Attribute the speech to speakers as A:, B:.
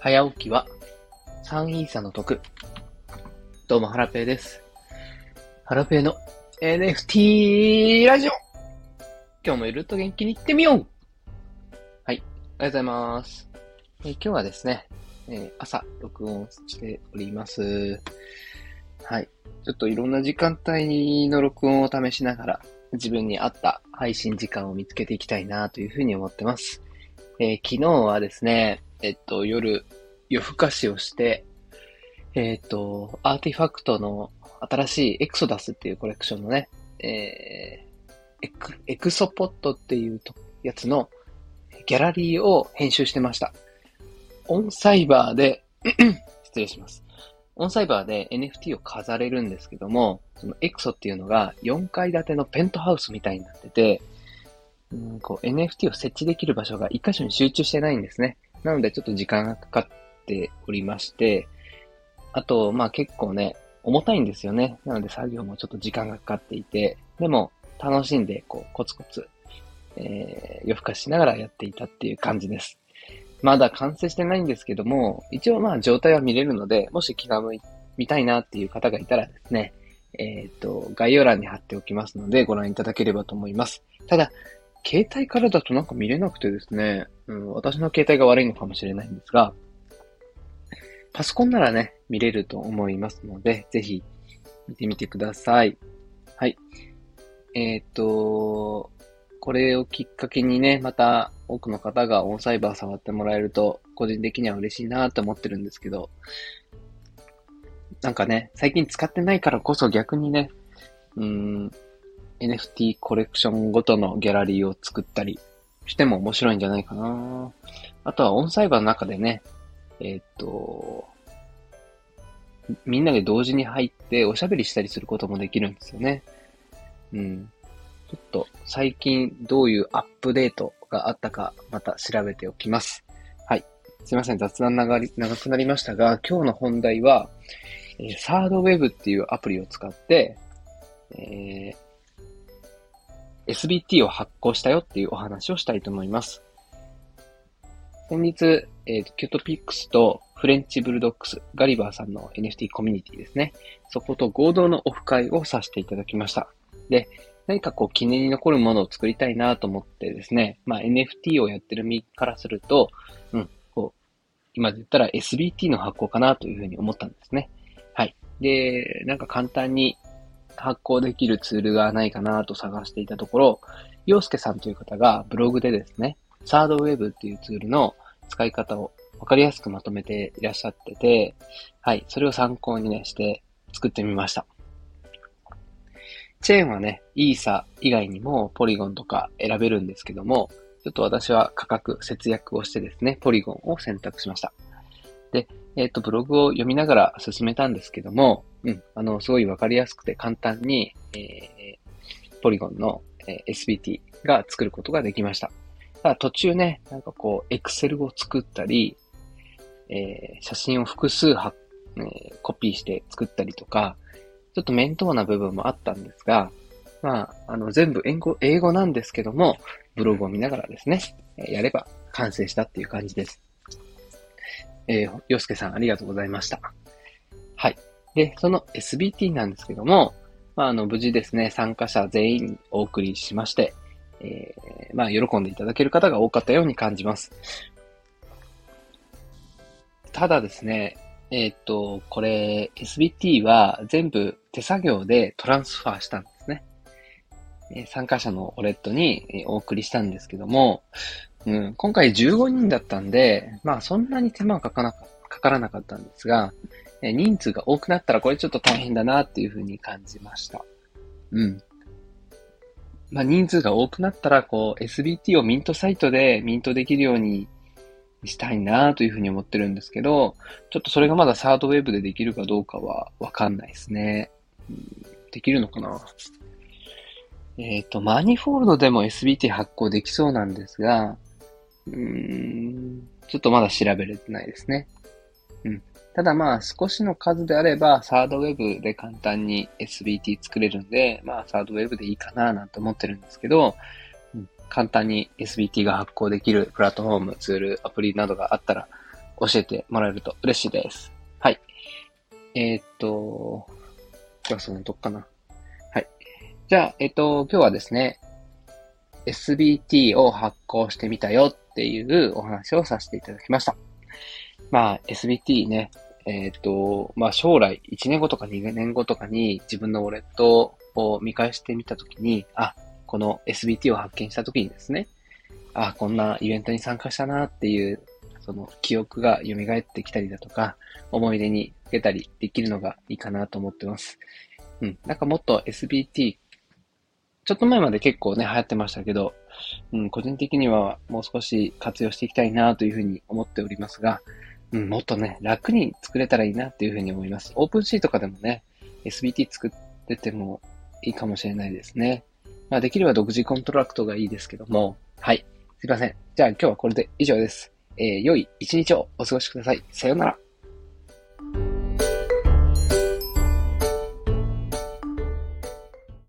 A: 早起きは3イーサの得。どうも、ハラペーです。ハラペーの NFT ラジオ今日もゆるっと元気に行ってみようはい、ありがとうございます。えー今日はですね、えー朝録音しております。はい。ちょっといろんな時間帯の録音を試しながら、自分に合った配信時間を見つけていきたいなというふうに思ってます。えー昨日はですね、えっと、夜、夜更かしをして、えっと、アーティファクトの新しいエクソダスっていうコレクションのね、えーエク、エクソポットっていうやつのギャラリーを編集してました。オンサイバーで、失礼します。オンサイバーで NFT を飾れるんですけども、そのエクソっていうのが4階建てのペントハウスみたいになってて、うん NFT を設置できる場所が一箇所に集中してないんですね。なのでちょっと時間がかかっておりまして、あと、まあ結構ね、重たいんですよね。なので作業もちょっと時間がかかっていて、でも楽しんでこうコツコツ、えー夜更かししながらやっていたっていう感じです。まだ完成してないんですけども、一応まあ状態は見れるので、もし気が向い見たいなっていう方がいたらですね、えっ、と、概要欄に貼っておきますのでご覧いただければと思います。ただ、携帯からだとなんか見れなくてですね、うん、私の携帯が悪いのかもしれないんですが、パソコンならね、見れると思いますので、ぜひ見てみてください。はい。えっ、と、これをきっかけにね、また多くの方がオンサイバー触ってもらえると、個人的には嬉しいなと思ってるんですけど、なんかね、最近使ってないからこそ逆にね、うん、NFT コレクションごとのギャラリーを作ったりしても面白いんじゃないかな。あとはオンサイバーの中でね、えーっと、みんなで同時に入っておしゃべりしたりすることもできるんですよね。うん。ちょっと最近どういうアップデートがあったかまた調べておきます。はい。すいません、雑談が長くなりましたが、今日の本題は、えサードウェブっていうアプリを使って、えー SBT を発行したよっていうお話をしたいと思います。先日、えーと、キュートピックスとフレンチブルドックス、ガリバーさんの NFT コミュニティですね。そこと合同のオフ会をさせていただきました。で、何かこう記念に残るものを作りたいなと思ってですね、まあ NFT をやってる身からすると、うん、こう、今で言ったら SBT の発行かなというふうに思ったんですね。はい。で、なんか簡単に発行できるツールがないかなと探していたところ、洋介さんという方がブログでですね、サードウェブっていうツールの使い方をわかりやすくまとめていらっしゃってて、はい、それを参考にね、して作ってみました。チェーンはね、イーサ以外にもポリゴンとか選べるんですけども、ちょっと私は価格節約をしてですね、ポリゴンを選択しました。で、えっ、と、ブログを読みながら進めたんですけども、うん、あの、すごいわかりやすくて簡単に、えー、ポリゴンの、えー SBT が作ることができました。ただ途中ね、なんかこう、Excel を作ったり、えー写真を複数は、えーコピーして作ったりとか、ちょっと面倒な部分もあったんですが、まあ、あの、全部英語、英語なんですけども、ブログを見ながらですね、えやれば完成したっていう感じです。えー、洋介さんありがとうございました。はい。で、その SBT なんですけども、まあ、あの、無事ですね、参加者全員お送りしまして、えーまあ、喜んでいただける方が多かったように感じます。ただですね、えーっと、これ、SBT は全部手作業でトランスファーしたんですね。えー参加者のオレットにお送りしたんですけども、うん、今回15人だったんで、まあそんなに手間はかかなかからなかったんですが、え人数が多くなったらこれちょっと大変だなっていうふうに感じました。うん。まあ人数が多くなったら、こう SBT をミントサイトでミントできるようにしたいなというふうに思ってるんですけど、ちょっとそれがまだサードウェブでできるかどうかはわかんないですね。うんできるのかな？えっ、と、マニフォールドでも SBT 発行できそうなんですが、うーん、ちょっとまだ調べれてないですね。うん。ただまあ少しの数であれば、サードウェブで簡単に SBT 作れるんで、まあサードウェブでいいかななんて思ってるんですけど、うん簡単に SBT が発行できるプラットフォーム、ツール、アプリなどがあったら、教えてもらえると嬉しいです。はい。えー、っと、今日はそのとこかな。はい。じゃあ、えっと、今日はですね、SBT を発行してみたよっていうお話をさせていただきました。まあ、SBT ね、えっ、と、まあ将来1年後とか2年後とかに自分のウォレットを見返してみたときに、あ、この SBT を発見したときにですね、あ、こんなイベントに参加したなっていう、その記憶が蘇ってきたりだとか、思い出に出たりできるのがいいかなと思ってます。うん。なんかもっと SBT ちょっと前まで結構ね、流行ってましたけど、うん、個人的にはもう少し活用していきたいなというふうに思っておりますが、うん、もっとね、楽に作れたらいいなっていうふうに思います。 OpenSea とかでもね、SBT 作っててもいいかもしれないですね。まあ、できれば独自コントラクトがいいですけども、はい。すいません。じゃあ今日はこれで以上です。えー、良い一日をお過ごしください。さようなら。